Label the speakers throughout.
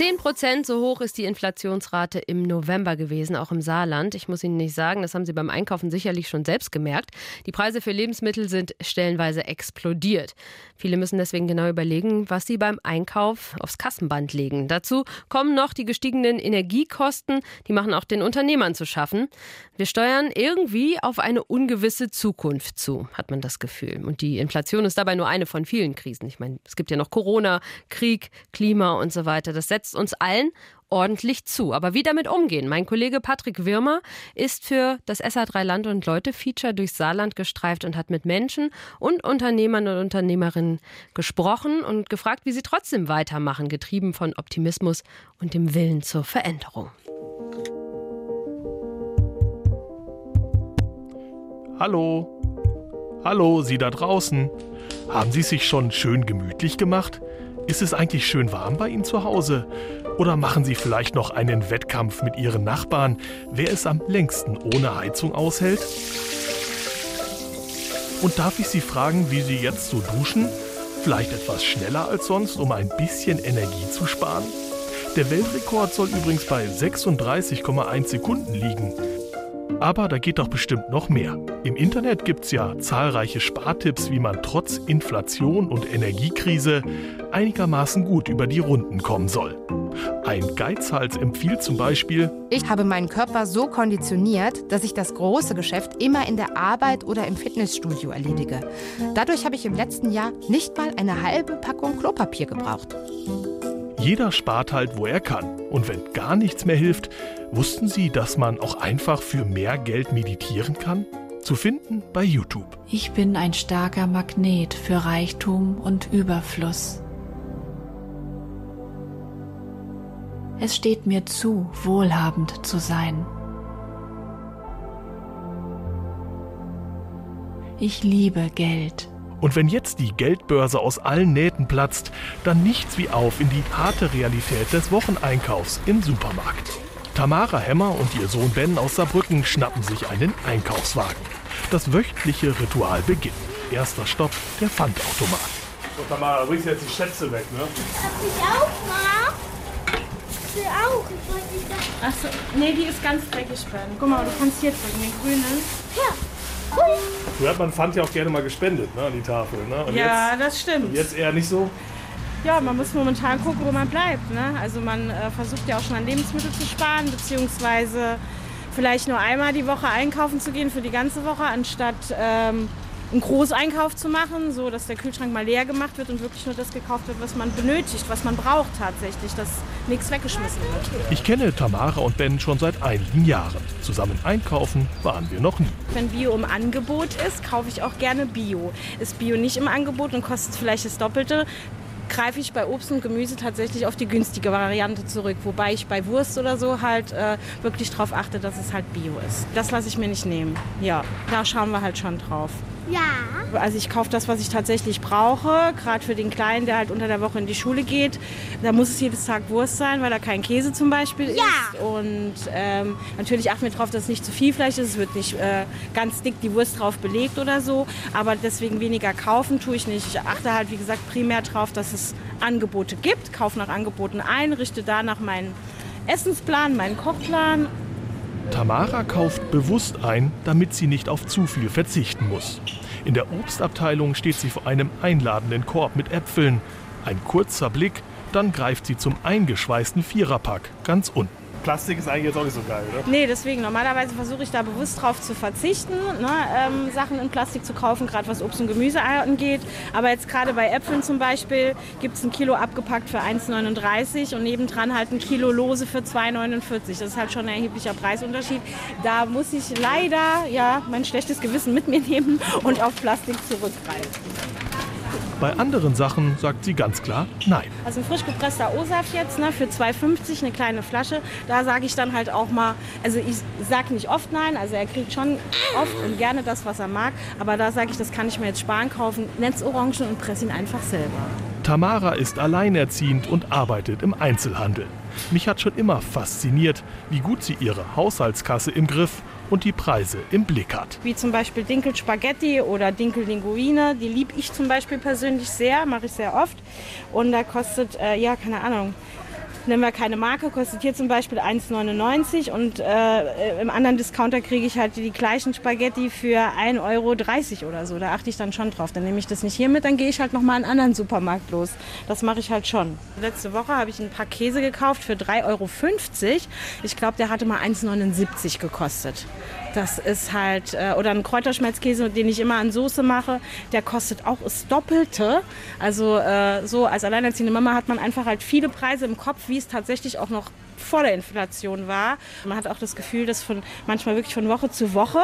Speaker 1: SR3.
Speaker 2: 10 Prozent so hoch ist die Inflationsrate im November gewesen, auch im Saarland. Ich muss Ihnen nicht sagen, das haben Sie beim Einkaufen sicherlich schon selbst gemerkt. Die Preise für Lebensmittel sind stellenweise explodiert. Viele müssen deswegen genau überlegen, was sie beim Einkauf aufs Kassenband legen. Dazu kommen noch die gestiegenen Energiekosten, die machen auch den Unternehmern zu schaffen. Wir steuern irgendwie auf eine ungewisse Zukunft zu, hat man das Gefühl. Und die Inflation ist dabei nur eine von vielen Krisen. Ich meine, es gibt ja noch Corona, Krieg, Klima und so weiter. Das setzt uns allen ordentlich zu. Aber wie damit umgehen? Mein Kollege Patrick Wirmer ist für das SA3 Land und Leute Feature durchs Saarland gestreift und hat mit Menschen und Unternehmern und Unternehmerinnen gesprochen und gefragt, wie sie trotzdem weitermachen, getrieben von Optimismus und dem Willen zur Veränderung.
Speaker 3: Hallo. Hallo, Sie da draußen. Haben Sie sich schon schön gemütlich gemacht? Ist es eigentlich schön warm bei Ihnen zu Hause? Oder machen Sie vielleicht noch einen Wettkampf mit Ihren Nachbarn, wer es am längsten ohne Heizung aushält? Und darf ich Sie fragen, wie Sie jetzt so duschen? Vielleicht etwas schneller als sonst, um ein bisschen Energie zu sparen? Der Weltrekord soll übrigens bei 36,1 Sekunden liegen. Aber da geht doch bestimmt noch mehr. Im Internet gibt es ja zahlreiche Spartipps, wie man trotz Inflation und Energiekrise einigermaßen gut über die Runden kommen soll. Ein Geizhals empfiehlt zum Beispiel,
Speaker 4: Ich habe meinen Körper so konditioniert, dass ich das große Geschäft immer in der Arbeit oder im Fitnessstudio erledige. Dadurch habe ich im letzten Jahr nicht mal eine halbe Packung Klopapier gebraucht.
Speaker 3: Jeder spart halt, wo er kann. Und wenn gar nichts mehr hilft, wussten Sie, dass man auch einfach für mehr Geld meditieren kann? Zu finden bei YouTube.
Speaker 5: Ich bin ein starker Magnet für Reichtum und Überfluss. Es steht mir zu, wohlhabend zu sein. Ich liebe Geld.
Speaker 3: Und wenn jetzt die Geldbörse aus allen Nähten platzt, dann nichts wie auf in die harte Realität des Wocheneinkaufs im Supermarkt. Tamara Hemmer und ihr Sohn Ben aus Saarbrücken schnappen sich einen Einkaufswagen. Das wöchentliche Ritual beginnt. Erster Stopp, der Pfandautomat. So, Tamara, du bringst jetzt die Schätze weg, ne?
Speaker 6: Hab ich auch mal? Ich will auch. Ich wollte nicht.
Speaker 7: Achso, nee, die ist ganz dreckig, Ben. Guck mal, du kannst hier drücken, den grünen.
Speaker 6: Ja.
Speaker 3: Früher hat man Pfand ja auch gerne mal gespendet, ne, an die Tafel. Ne? Und
Speaker 7: Ja,
Speaker 3: jetzt,
Speaker 7: das stimmt.
Speaker 3: jetzt eher nicht so.
Speaker 7: Ja, man muss momentan gucken, wo man bleibt. Ne? Also man äh, versucht ja auch schon an Lebensmittel zu sparen, beziehungsweise vielleicht nur einmal die Woche einkaufen zu gehen für die ganze Woche, anstatt ähm, einen Großeinkauf zu machen, so dass der Kühlschrank mal leer gemacht wird und wirklich nur das gekauft wird, was man benötigt, was man braucht tatsächlich, dass nichts weggeschmissen wird.
Speaker 3: Ich kenne Tamara und Ben schon seit einigen Jahren. Zusammen einkaufen waren wir noch nie.
Speaker 7: Wenn Bio im Angebot ist, kaufe ich auch gerne Bio. Ist Bio nicht im Angebot und kostet vielleicht das Doppelte, greife ich bei Obst und Gemüse tatsächlich auf die günstige Variante zurück. Wobei ich bei Wurst oder so halt äh, wirklich darauf achte, dass es halt Bio ist. Das lasse ich mir nicht nehmen. Ja, da schauen wir halt schon drauf.
Speaker 6: Ja.
Speaker 7: Also ich kaufe das, was ich tatsächlich brauche, gerade für den Kleinen, der halt unter der Woche in die Schule geht. Da muss es jedes Tag Wurst sein, weil da kein Käse zum Beispiel
Speaker 6: Ja.
Speaker 7: ist. Und ähm, natürlich achten wir darauf, dass es nicht zu viel Fleisch ist. Es wird nicht äh, ganz dick die Wurst drauf belegt oder so. Aber deswegen weniger kaufen tue ich nicht. Ich achte halt, wie gesagt, primär darauf, dass es Angebote gibt. Kaufe nach Angeboten ein, richte danach meinen Essensplan, meinen Kochplan
Speaker 3: Tamara kauft bewusst ein, damit sie nicht auf zu viel verzichten muss. In der Obstabteilung steht sie vor einem einladenden Korb mit Äpfeln. Ein kurzer Blick, dann greift sie zum eingeschweißten Viererpack ganz unten. Plastik ist eigentlich jetzt auch nicht so geil, oder?
Speaker 7: Nee, deswegen. Normalerweise versuche ich da bewusst drauf zu verzichten, ne, ähm, Sachen in Plastik zu kaufen, gerade was Obst und Gemüse angeht. Aber jetzt gerade bei Äpfeln zum Beispiel gibt es ein Kilo abgepackt für 1,39 und nebendran halt ein Kilo lose für 2,49. Das ist halt schon ein erheblicher Preisunterschied. Da muss ich leider ja mein schlechtes Gewissen mit mir nehmen und auf Plastik zurückgreifen.
Speaker 3: Bei anderen Sachen sagt sie ganz klar Nein.
Speaker 7: Also ein frisch gepresster O-Saft jetzt ne, für 2,50 eine kleine Flasche. Da sage ich dann halt auch mal, also ich sage nicht oft nein, also er kriegt schon oft und gerne das, was er mag. Aber da sage ich, das kann ich mir jetzt sparen kaufen. Netz Orangen und presse ihn einfach selber.
Speaker 3: Tamara ist alleinerziehend und arbeitet im Einzelhandel. Mich hat schon immer fasziniert, wie gut sie ihre Haushaltskasse im Griff und die Preise im Blick hat.
Speaker 7: Wie zum Beispiel Dinkel-Spaghetti oder Dinkel-Linguine. Die liebe ich zum Beispiel persönlich sehr, mache ich sehr oft. Und da kostet, äh, ja, keine Ahnung, nennen wir keine Marke, kostet hier zum Beispiel 1,99 und äh, im anderen Discounter kriege ich halt die gleichen Spaghetti für 1,30 Euro oder so. Da achte ich dann schon drauf. Dann nehme ich das nicht hier mit, dann gehe ich halt nochmal in einen anderen Supermarkt los. Das mache ich halt schon. Letzte Woche habe ich ein paar Käse gekauft für 3,50 Euro. Ich glaube, der hatte mal 1,79 gekostet. Das ist halt, äh, oder ein Kräuterschmelzkäse, den ich immer an Soße mache, der kostet auch das Doppelte. Also äh, so als alleinerziehende Mama hat man einfach halt viele Preise im Kopf, wie es tatsächlich auch noch vor der Inflation war. Man hat auch das Gefühl, dass von manchmal wirklich von Woche zu Woche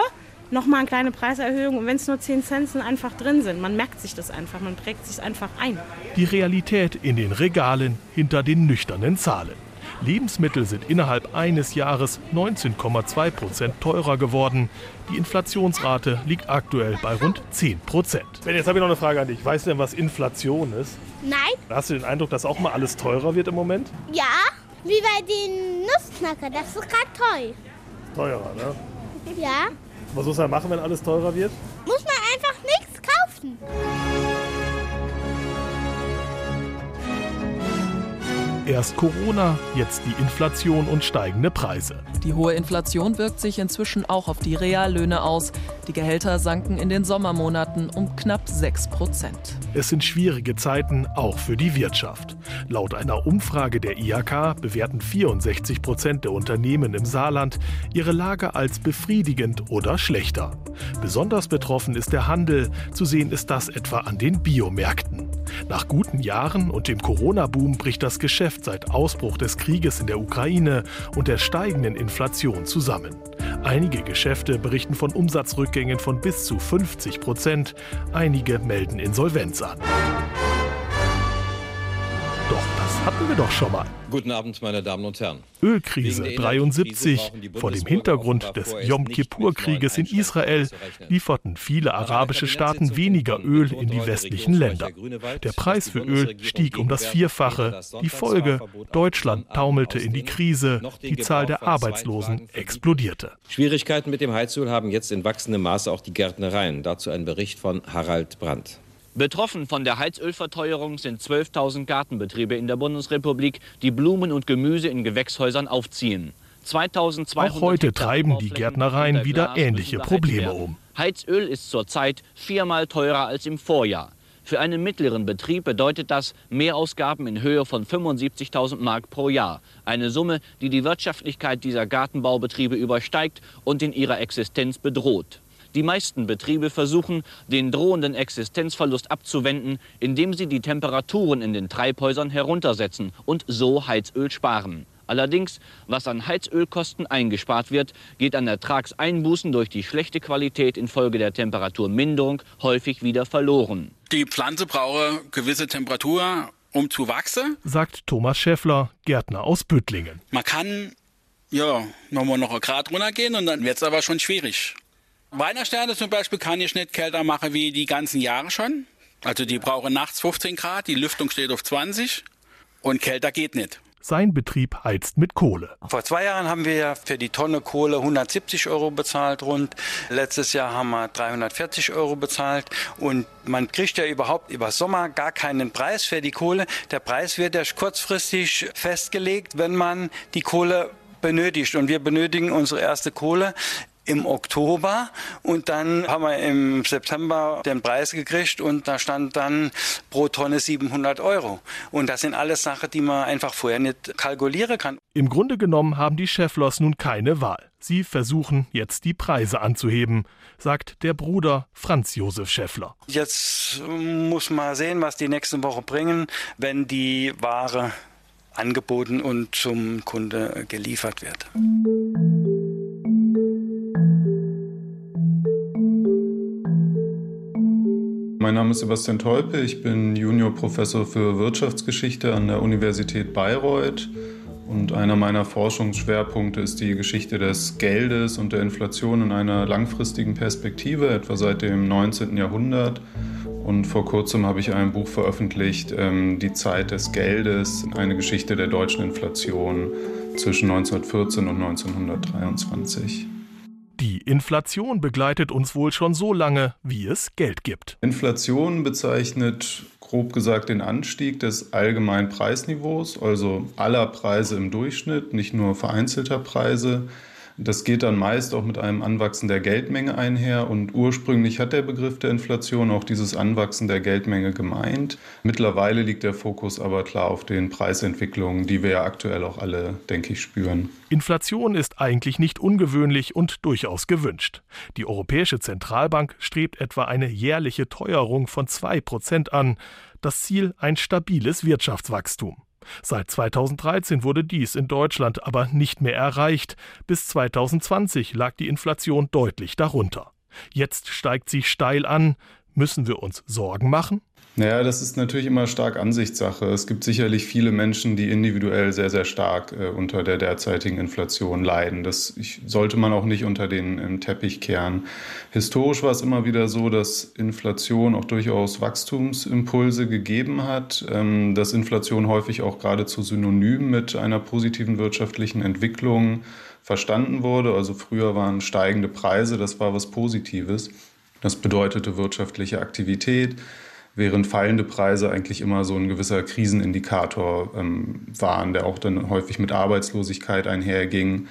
Speaker 7: nochmal eine kleine Preiserhöhung und wenn es nur 10 Cent einfach drin sind. Man merkt sich das einfach, man prägt sich einfach ein.
Speaker 3: Die Realität in den Regalen hinter den nüchternen Zahlen. Lebensmittel sind innerhalb eines Jahres 19,2 Prozent teurer geworden. Die Inflationsrate liegt aktuell bei rund 10 Prozent. Jetzt habe ich noch eine Frage an dich. Weißt du denn, was Inflation ist?
Speaker 6: Nein.
Speaker 3: Hast du den Eindruck, dass auch mal alles teurer wird im Moment?
Speaker 6: Ja, wie bei den Nussknacker. Das ist gerade teuer.
Speaker 3: Teurer, ne?
Speaker 6: Ja.
Speaker 3: Was muss man machen, wenn alles teurer wird?
Speaker 6: Muss man einfach nichts kaufen.
Speaker 3: Erst Corona, jetzt die Inflation und steigende Preise.
Speaker 1: Die hohe Inflation wirkt sich inzwischen auch auf die Reallöhne aus. Die Gehälter sanken in den Sommermonaten um knapp 6 Prozent.
Speaker 3: Es sind schwierige Zeiten auch für die Wirtschaft. Laut einer Umfrage der IHK bewerten 64 Prozent der Unternehmen im Saarland ihre Lage als befriedigend oder schlechter. Besonders betroffen ist der Handel. Zu sehen ist das etwa an den Biomärkten. Nach guten Jahren und dem Corona-Boom bricht das Geschäft seit Ausbruch des Krieges in der Ukraine und der steigenden Inflation zusammen. Einige Geschäfte berichten von Umsatzrückgängen von bis zu 50 Prozent, einige melden Insolvenz an. Hatten wir doch schon mal.
Speaker 8: Guten Abend, meine Damen und Herren.
Speaker 3: Ölkrise 73. Vor dem Hintergrund des Yom Kippur-Krieges in Israel lieferten viele arabische Staaten weniger Öl in die westlichen Länder. Der Preis für Öl stieg um das Vierfache. Die Folge, Deutschland taumelte in die Krise, die Zahl der Arbeitslosen explodierte.
Speaker 8: Schwierigkeiten mit dem Heizöl haben jetzt in wachsendem Maße auch die Gärtnereien. Dazu ein Bericht von Harald Brandt.
Speaker 9: Betroffen von der Heizölverteuerung sind 12.000 Gartenbetriebe in der Bundesrepublik, die Blumen und Gemüse in Gewächshäusern aufziehen. 2200
Speaker 3: Auch heute treiben die Gärtnereien wieder ähnliche Probleme um.
Speaker 9: Heizöl ist zurzeit viermal teurer als im Vorjahr. Für einen mittleren Betrieb bedeutet das Mehrausgaben in Höhe von 75.000 Mark pro Jahr. Eine Summe, die die Wirtschaftlichkeit dieser Gartenbaubetriebe übersteigt und in ihrer Existenz bedroht. Die meisten Betriebe versuchen, den drohenden Existenzverlust abzuwenden, indem sie die Temperaturen in den Treibhäusern heruntersetzen und so Heizöl sparen. Allerdings, was an Heizölkosten eingespart wird, geht an Ertragseinbußen durch die schlechte Qualität infolge der Temperaturminderung häufig wieder verloren.
Speaker 10: Die Pflanze braucht gewisse Temperatur, um zu wachsen.
Speaker 3: Sagt Thomas Schäffler, Gärtner aus Büttlingen.
Speaker 10: Man kann ja nochmal noch ein Grad runtergehen und dann wird es aber schon schwierig. Weinersterne zum Beispiel kann ich nicht kälter machen wie die ganzen Jahre schon. Also die brauchen nachts 15 Grad, die Lüftung steht auf 20 und kälter geht nicht.
Speaker 3: Sein Betrieb heizt mit Kohle.
Speaker 11: Vor zwei Jahren haben wir ja für die Tonne Kohle 170 Euro bezahlt rund. Letztes Jahr haben wir 340 Euro bezahlt. Und man kriegt ja überhaupt über Sommer gar keinen Preis für die Kohle. Der Preis wird ja kurzfristig festgelegt, wenn man die Kohle benötigt. Und wir benötigen unsere erste Kohle im Oktober und dann haben wir im September den Preis gekriegt und da stand dann pro Tonne 700 Euro. Und das sind alles Sachen, die man einfach vorher nicht kalkulieren kann.
Speaker 3: Im Grunde genommen haben die Cheflos nun keine Wahl. Sie versuchen jetzt die Preise anzuheben, sagt der Bruder Franz Josef Schäffler.
Speaker 11: Jetzt muss man sehen, was die nächsten Wochen bringen, wenn die Ware angeboten und zum Kunde geliefert wird.
Speaker 12: Mein Name ist Sebastian Teupe, ich bin Juniorprofessor für Wirtschaftsgeschichte an der Universität Bayreuth und einer meiner Forschungsschwerpunkte ist die Geschichte des Geldes und der Inflation in einer langfristigen Perspektive, etwa seit dem 19. Jahrhundert. Und vor kurzem habe ich ein Buch veröffentlicht, ähm, Die Zeit des Geldes, eine Geschichte der deutschen Inflation zwischen 1914 und 1923.
Speaker 3: Die Inflation begleitet uns wohl schon so lange, wie es Geld gibt.
Speaker 12: Inflation bezeichnet grob gesagt den Anstieg des allgemeinen Preisniveaus, also aller Preise im Durchschnitt, nicht nur vereinzelter Preise. Das geht dann meist auch mit einem Anwachsen der Geldmenge einher und ursprünglich hat der Begriff der Inflation auch dieses Anwachsen der Geldmenge gemeint. Mittlerweile liegt der Fokus aber klar auf den Preisentwicklungen, die wir ja aktuell auch alle, denke ich, spüren.
Speaker 3: Inflation ist eigentlich nicht ungewöhnlich und durchaus gewünscht. Die Europäische Zentralbank strebt etwa eine jährliche Teuerung von 2 Prozent an. Das Ziel ein stabiles Wirtschaftswachstum. Seit 2013 wurde dies in Deutschland aber nicht mehr erreicht. Bis 2020 lag die Inflation deutlich darunter. Jetzt steigt sie steil an. Müssen wir uns Sorgen machen?
Speaker 12: Naja, das ist natürlich immer stark Ansichtssache. Es gibt sicherlich viele Menschen, die individuell sehr, sehr stark äh, unter der derzeitigen Inflation leiden. Das ich, sollte man auch nicht unter den ähm, Teppich kehren. Historisch war es immer wieder so, dass Inflation auch durchaus Wachstumsimpulse gegeben hat, ähm, dass Inflation häufig auch geradezu synonym mit einer positiven wirtschaftlichen Entwicklung verstanden wurde. Also früher waren steigende Preise, das war was Positives. Das bedeutete wirtschaftliche Aktivität während fallende Preise eigentlich immer so ein gewisser Krisenindikator ähm, waren, der auch dann häufig mit Arbeitslosigkeit einherging.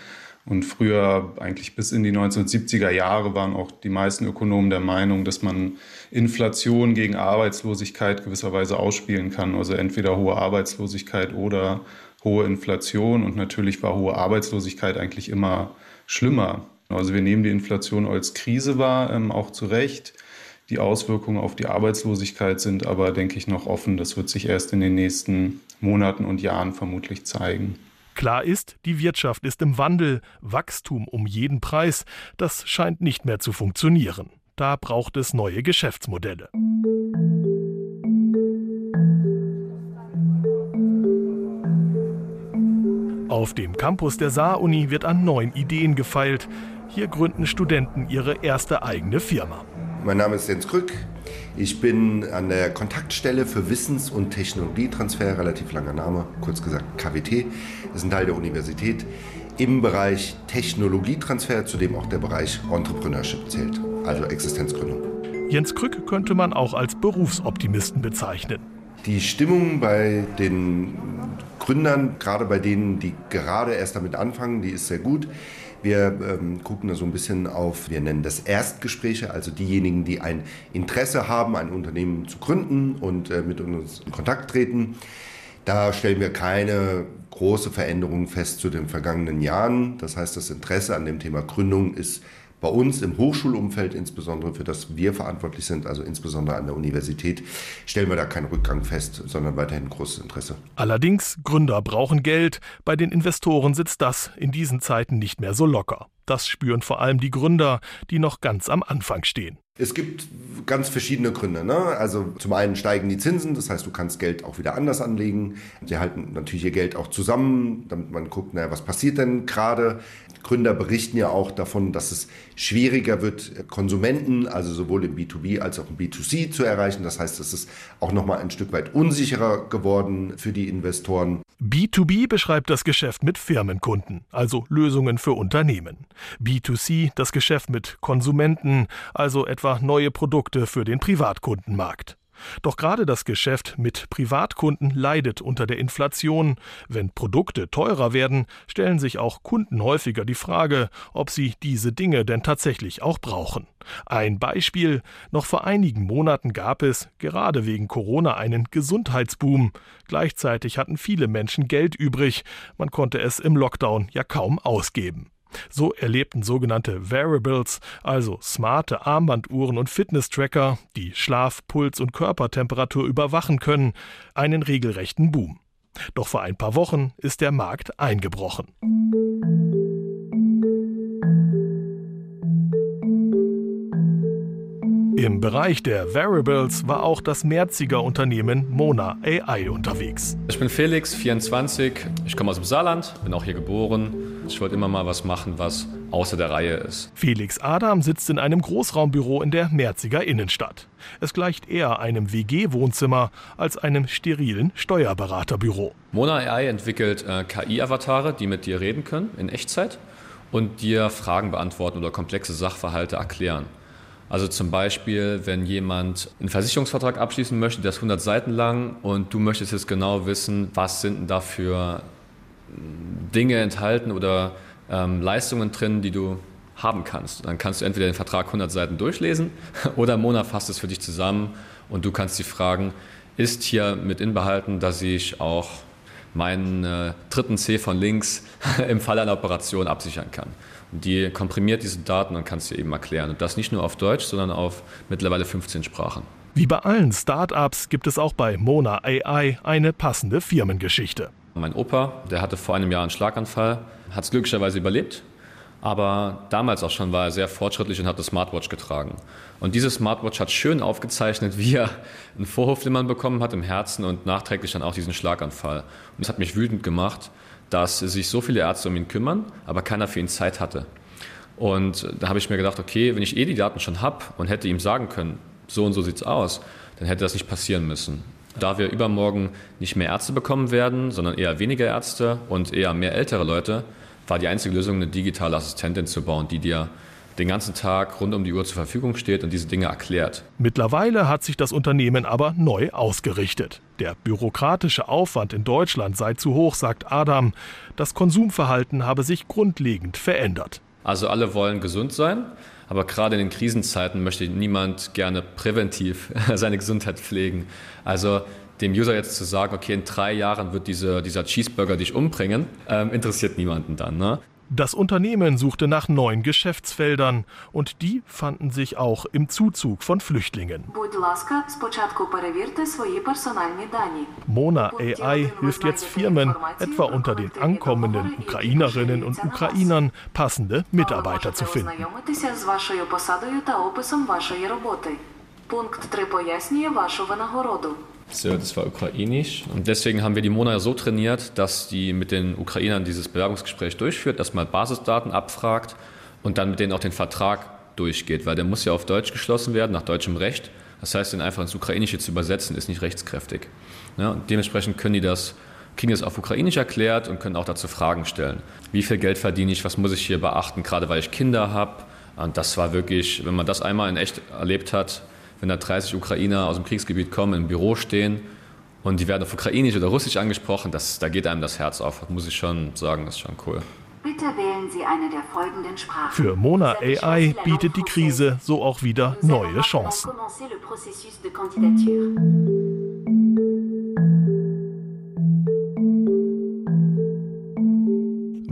Speaker 12: Und früher, eigentlich bis in die 1970er Jahre, waren auch die meisten Ökonomen der Meinung, dass man Inflation gegen Arbeitslosigkeit gewisserweise ausspielen kann. Also entweder hohe Arbeitslosigkeit oder hohe Inflation. Und natürlich war hohe Arbeitslosigkeit eigentlich immer schlimmer. Also wir nehmen die Inflation als Krise wahr, ähm, auch zu Recht. Die Auswirkungen auf die Arbeitslosigkeit sind aber, denke ich, noch offen. Das wird sich erst in den nächsten Monaten und Jahren vermutlich zeigen.
Speaker 3: Klar ist, die Wirtschaft ist im Wandel, Wachstum um jeden Preis, das scheint nicht mehr zu funktionieren. Da braucht es neue Geschäftsmodelle. Auf dem Campus der Saar-Uni wird an neuen Ideen gefeilt. Hier gründen Studenten ihre erste eigene Firma.
Speaker 13: Mein Name ist Jens Krück. Ich bin an der Kontaktstelle für Wissens- und Technologietransfer, relativ langer Name, kurz gesagt KWT, das ist ein Teil der Universität, im Bereich Technologietransfer, zu dem auch der Bereich Entrepreneurship zählt, also Existenzgründung.
Speaker 3: Jens Krück könnte man auch als Berufsoptimisten bezeichnen.
Speaker 13: Die Stimmung bei den Gründern, gerade bei denen, die gerade erst damit anfangen, die ist sehr gut. Wir ähm, gucken da so ein bisschen auf, wir nennen das Erstgespräche, also diejenigen, die ein Interesse haben, ein Unternehmen zu gründen und äh, mit uns in Kontakt treten. Da stellen wir keine große Veränderung fest zu den vergangenen Jahren. Das heißt, das Interesse an dem Thema Gründung ist bei uns im Hochschulumfeld, insbesondere für das wir verantwortlich sind, also insbesondere an der Universität, stellen wir da keinen Rückgang fest, sondern weiterhin großes Interesse.
Speaker 3: Allerdings, Gründer brauchen Geld. Bei den Investoren sitzt das in diesen Zeiten nicht mehr so locker. Das spüren vor allem die Gründer, die noch ganz am Anfang stehen.
Speaker 13: Es gibt ganz verschiedene Gründe. Ne? Also zum einen steigen die Zinsen, das heißt, du kannst Geld auch wieder anders anlegen. Sie halten natürlich ihr Geld auch zusammen, damit man guckt, naja, was passiert denn gerade. Gründer berichten ja auch davon, dass es schwieriger wird, Konsumenten, also sowohl im B2B als auch im B2C zu erreichen. Das heißt, es ist auch nochmal ein Stück weit unsicherer geworden für die Investoren.
Speaker 3: B2B beschreibt das Geschäft mit Firmenkunden, also Lösungen für Unternehmen. B2C das Geschäft mit Konsumenten, also etwa neue Produkte für den Privatkundenmarkt. Doch gerade das Geschäft mit Privatkunden leidet unter der Inflation. Wenn Produkte teurer werden, stellen sich auch Kunden häufiger die Frage, ob sie diese Dinge denn tatsächlich auch brauchen. Ein Beispiel, noch vor einigen Monaten gab es, gerade wegen Corona, einen Gesundheitsboom. Gleichzeitig hatten viele Menschen Geld übrig, man konnte es im Lockdown ja kaum ausgeben. So erlebten sogenannte Wearables, also smarte Armbanduhren und Fitness-Tracker, die Schlaf, Puls und Körpertemperatur überwachen können, einen regelrechten Boom. Doch vor ein paar Wochen ist der Markt eingebrochen. Im Bereich der Variables war auch das Merziger Unternehmen Mona AI unterwegs.
Speaker 14: Ich bin Felix, 24. Ich komme aus dem Saarland, bin auch hier geboren. Ich wollte immer mal was machen, was außer der Reihe ist.
Speaker 3: Felix Adam sitzt in einem Großraumbüro in der Merziger Innenstadt. Es gleicht eher einem WG-Wohnzimmer als einem sterilen Steuerberaterbüro.
Speaker 14: Mona AI entwickelt äh, KI-Avatare, die mit dir reden können in Echtzeit und dir Fragen beantworten oder komplexe Sachverhalte erklären. Also zum Beispiel, wenn jemand einen Versicherungsvertrag abschließen möchte, der ist 100 Seiten lang und du möchtest jetzt genau wissen, was sind denn da für Dinge enthalten oder ähm, Leistungen drin, die du haben kannst. Dann kannst du entweder den Vertrag 100 Seiten durchlesen oder Mona fasst es für dich zusammen und du kannst sie fragen, ist hier mit inbehalten, dass ich auch meinen äh, dritten C von links im Fall einer Operation absichern kann. Und die komprimiert diese Daten und kannst dir eben erklären. Und das nicht nur auf Deutsch, sondern auf mittlerweile 15 Sprachen.
Speaker 3: Wie bei allen Start-ups gibt es auch bei Mona AI eine passende Firmengeschichte.
Speaker 14: Mein Opa, der hatte vor einem Jahr einen Schlaganfall, hat es glücklicherweise überlebt aber damals auch schon war er sehr fortschrittlich und hat eine Smartwatch getragen. Und diese Smartwatch hat schön aufgezeichnet, wie er einen Vorhofflimmern bekommen hat im Herzen und nachträglich dann auch diesen Schlaganfall. Und das hat mich wütend gemacht, dass sich so viele Ärzte um ihn kümmern, aber keiner für ihn Zeit hatte. Und da habe ich mir gedacht, okay, wenn ich eh die Daten schon habe und hätte ihm sagen können, so und so sieht es aus, dann hätte das nicht passieren müssen. Da wir übermorgen nicht mehr Ärzte bekommen werden, sondern eher weniger Ärzte und eher mehr ältere Leute, war die einzige Lösung, eine digitale Assistentin zu bauen, die dir den ganzen Tag rund um die Uhr zur Verfügung steht und diese Dinge erklärt.
Speaker 3: Mittlerweile hat sich das Unternehmen aber neu ausgerichtet. Der bürokratische Aufwand in Deutschland sei zu hoch, sagt Adam. Das Konsumverhalten habe sich grundlegend verändert.
Speaker 14: Also alle wollen gesund sein, aber gerade in den Krisenzeiten möchte niemand gerne präventiv seine Gesundheit pflegen. Also dem User jetzt zu sagen, okay, in drei Jahren wird diese, dieser Cheeseburger dich umbringen, ähm, interessiert niemanden dann. Ne?
Speaker 3: Das Unternehmen suchte nach neuen Geschäftsfeldern und die fanden sich auch im Zuzug von Flüchtlingen. Mona AI hilft jetzt Firmen, etwa unter den ankommenden Ukrainerinnen und Ukrainern passende Mitarbeiter zu finden.
Speaker 14: Punkt 3 пояснює вашу винагороду. So, das war ukrainisch. Und deswegen haben wir die Mona so trainiert, dass die mit den Ukrainern dieses Bewerbungsgespräch durchführt, erstmal Basisdaten abfragt und dann mit denen auch den Vertrag durchgeht, weil der muss ja auf Deutsch geschlossen werden, nach deutschem Recht. Das heißt, den einfach ins Ukrainische zu übersetzen, ist nicht rechtskräftig. Ja, und dementsprechend können die das, kriegen das auf Ukrainisch erklärt und können auch dazu Fragen stellen. Wie viel Geld verdiene ich, was muss ich hier beachten, gerade weil ich Kinder habe. Und das war wirklich, wenn man das einmal in echt erlebt hat, wenn da 30 Ukrainer aus dem Kriegsgebiet kommen, im Büro stehen und die werden auf Ukrainisch oder Russisch angesprochen, das, da geht einem das Herz auf. Das muss ich schon sagen, das ist schon cool.
Speaker 5: Bitte wählen Sie eine der folgenden Sprachen.
Speaker 3: Für Mona AI bietet die Krise so auch wieder neue Chancen.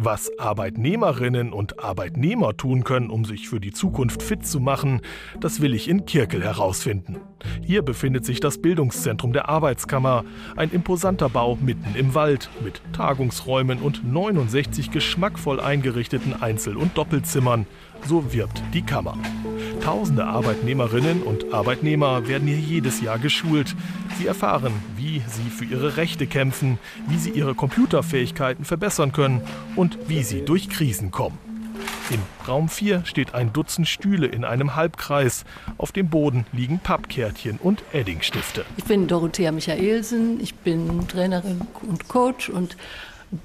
Speaker 3: Was Arbeitnehmerinnen und Arbeitnehmer tun können, um sich für die Zukunft fit zu machen, das will ich in Kirkel herausfinden. Hier befindet sich das Bildungszentrum der Arbeitskammer, ein imposanter Bau mitten im Wald mit Tagungsräumen und 69 geschmackvoll eingerichteten Einzel- und Doppelzimmern. So wirbt die Kammer. Tausende Arbeitnehmerinnen und Arbeitnehmer werden hier jedes Jahr geschult. Sie erfahren, wie sie für ihre Rechte kämpfen, wie sie ihre Computerfähigkeiten verbessern können und wie sie durch Krisen kommen. Im Raum 4 steht ein Dutzend Stühle in einem Halbkreis. Auf dem Boden liegen Pappkärtchen und Eddingstifte.
Speaker 15: Ich bin Dorothea Michaelsen, ich bin Trainerin und Coach und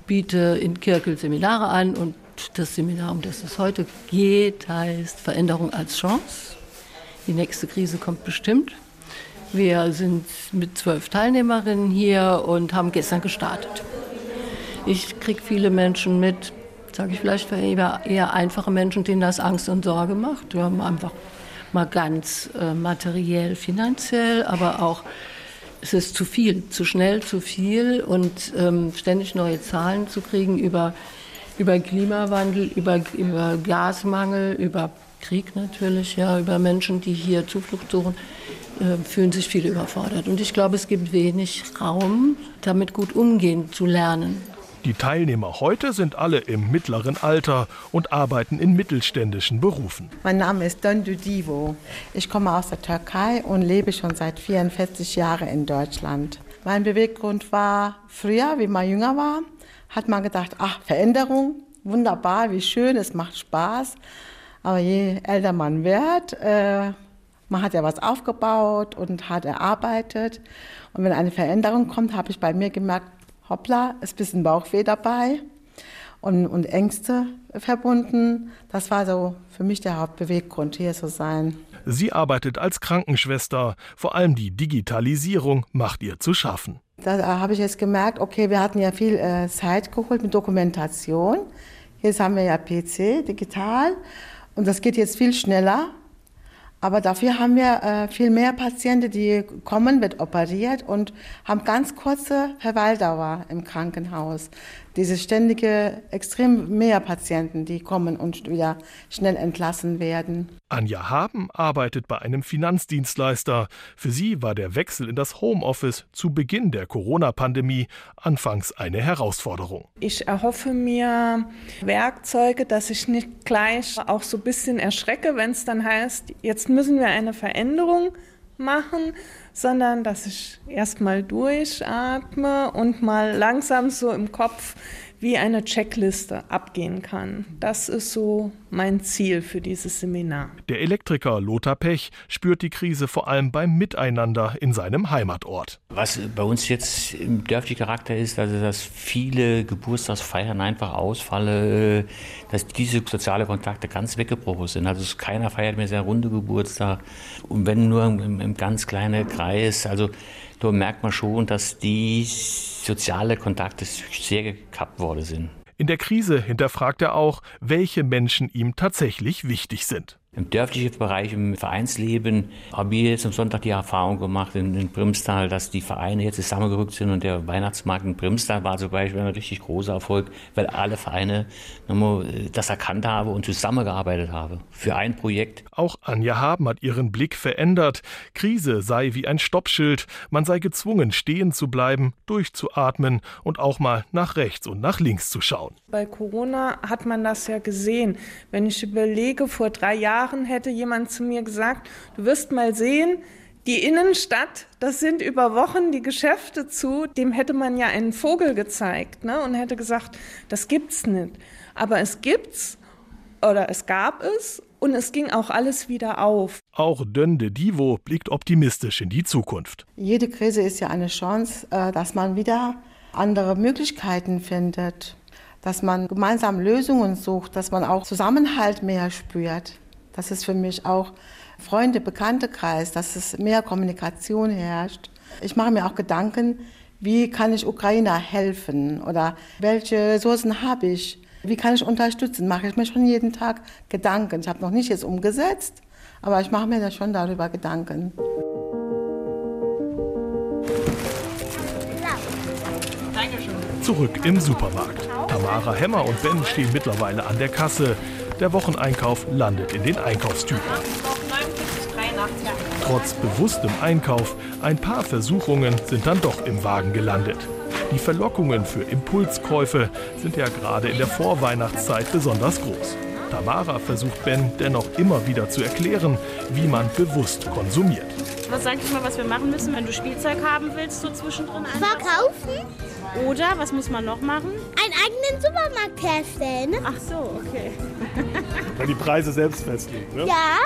Speaker 15: biete in Kirkel Seminare an und das Seminar, um das es heute geht, heißt Veränderung als Chance. Die nächste Krise kommt bestimmt. Wir sind mit zwölf Teilnehmerinnen hier und haben gestern gestartet. Ich kriege viele Menschen mit, sage ich vielleicht eher, eher einfache Menschen, denen das Angst und Sorge macht. Wir haben einfach mal ganz äh, materiell, finanziell, aber auch es ist zu viel, zu schnell, zu viel und ähm, ständig neue Zahlen zu kriegen über, über Klimawandel, über, über Gasmangel, über Krieg natürlich, ja, über Menschen, die hier Zuflucht suchen, äh, fühlen sich viele überfordert. Und ich glaube, es gibt wenig Raum, damit gut umgehen zu lernen.
Speaker 3: Die Teilnehmer heute sind alle im mittleren Alter und arbeiten in mittelständischen Berufen.
Speaker 16: Mein Name ist Döndü Divo. Ich komme aus der Türkei und lebe schon seit 44 Jahren in Deutschland. Mein Beweggrund war, früher, wie man jünger war, hat man gedacht, ach, Veränderung, wunderbar, wie schön, es macht Spaß. Aber je älter man wird, äh, man hat ja was aufgebaut und hat erarbeitet. Und wenn eine Veränderung kommt, habe ich bei mir gemerkt, hoppla, ist ein bisschen Bauchweh dabei. und, und Ängste verbunden. Das war so für mich der Hauptbeweggrund, hier zu sein.
Speaker 3: Sie arbeitet als Krankenschwester. Vor allem die Digitalisierung macht ihr zu schaffen.
Speaker 16: Da habe ich jetzt gemerkt, okay, wir hatten ja viel äh, Zeit geholt mit Dokumentation. Jetzt haben wir ja PC, digital. Und das geht jetzt viel schneller. Aber dafür haben wir äh, viel mehr Patienten, die kommen, wird operiert und haben ganz kurze Verweildauer im Krankenhaus. Diese ständige, extrem mehr Patienten, die kommen und wieder schnell entlassen werden.
Speaker 3: Anja Haben arbeitet bei einem Finanzdienstleister. Für sie war der Wechsel in das Homeoffice zu Beginn der Corona-Pandemie anfangs eine Herausforderung.
Speaker 17: Ich erhoffe mir Werkzeuge, dass ich nicht gleich auch so ein bisschen erschrecke, wenn es dann heißt, jetzt müssen wir eine Veränderung machen, sondern dass ich erstmal durchatme und mal langsam so im Kopf wie eine Checkliste abgehen kann. Das ist so mein Ziel für dieses Seminar.
Speaker 3: Der Elektriker Lothar Pech spürt die Krise vor allem beim Miteinander in seinem Heimatort.
Speaker 18: Was bei uns jetzt im dörflichen Charakter ist, also dass viele Geburtstagsfeiern einfach ausfallen, dass diese sozialen Kontakte ganz weggebrochen sind. Also keiner feiert mehr sehr runde Geburtstag und wenn nur im, im ganz kleinen Kreis. Also da merkt man schon, dass die soziale Kontakte sehr gekappt worden sind.
Speaker 3: In der Krise hinterfragt er auch, welche Menschen ihm tatsächlich wichtig sind.
Speaker 18: Im dörflichen Bereich, im Vereinsleben, habe ich jetzt am Sonntag die Erfahrung gemacht in, in Brimstal, dass die Vereine jetzt zusammengerückt sind und der Weihnachtsmarkt in Brimstal war zum Beispiel ein richtig großer Erfolg, weil alle Vereine das erkannt haben und zusammengearbeitet haben für ein Projekt.
Speaker 3: Auch Anja Haben hat ihren Blick verändert. Krise sei wie ein Stoppschild. Man sei gezwungen, stehen zu bleiben, durchzuatmen und auch mal nach rechts und nach links zu schauen.
Speaker 17: Bei Corona hat man das ja gesehen. Wenn ich überlege, vor drei Jahren hätte jemand zu mir gesagt, du wirst mal sehen, die Innenstadt, das sind über Wochen die Geschäfte zu, dem hätte man ja einen Vogel gezeigt ne, und hätte gesagt, das gibt's nicht. Aber es gibt's oder es gab es und es ging auch alles wieder auf.
Speaker 3: Auch Dönde Divo blickt optimistisch in die Zukunft.
Speaker 16: Jede Krise ist ja eine Chance, äh, dass man wieder andere Möglichkeiten findet, dass man gemeinsam Lösungen sucht, dass man auch Zusammenhalt mehr spürt. Das ist für mich auch Freunde, Bekanntekreis, dass es mehr Kommunikation herrscht. Ich mache mir auch Gedanken, wie kann ich Ukrainer helfen oder welche Ressourcen habe ich? Wie kann ich unterstützen? Mache ich mir schon jeden Tag Gedanken. Ich habe noch nicht jetzt umgesetzt, aber ich mache mir da schon darüber Gedanken.
Speaker 3: Zurück im Supermarkt. Tamara Hemmer und Ben stehen mittlerweile an der Kasse. Der Wocheneinkauf landet in den Einkaufstüten. Trotz bewusstem Einkauf, ein paar Versuchungen sind dann doch im Wagen gelandet. Die Verlockungen für Impulskäufe sind ja gerade in der Vorweihnachtszeit besonders groß. Tamara versucht Ben dennoch immer wieder zu erklären, wie man bewusst konsumiert.
Speaker 7: Was sag ich mal, was wir machen müssen, wenn du Spielzeug haben willst, so zwischendrin?
Speaker 6: Verkaufen?
Speaker 7: Oder, was muss man noch machen?
Speaker 6: Einen eigenen Supermarkt herstellen.
Speaker 7: Ach so, okay.
Speaker 3: Wenn die Preise selbst festlegen, ne?
Speaker 6: Ja.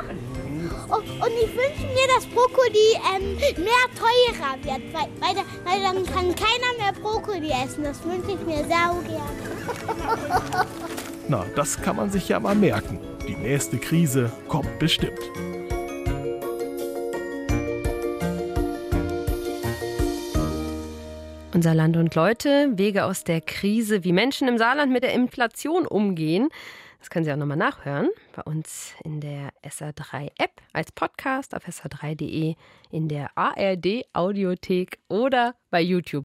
Speaker 6: Und, und ich wünsche mir, dass Brokkoli ähm, mehr teurer wird, weil, weil, weil, dann kann keiner mehr Brokkoli essen. Das wünsche ich mir sau gern.
Speaker 3: Na, das kann man sich ja mal merken. Die nächste Krise kommt bestimmt.
Speaker 2: Unser Land und Leute, Wege aus der Krise, wie Menschen im Saarland mit der Inflation umgehen. Das können Sie auch nochmal nachhören bei uns in der SA3-App, als Podcast auf sa3.de, in der ARD-Audiothek oder bei YouTube.